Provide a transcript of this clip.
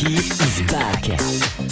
Funky is back.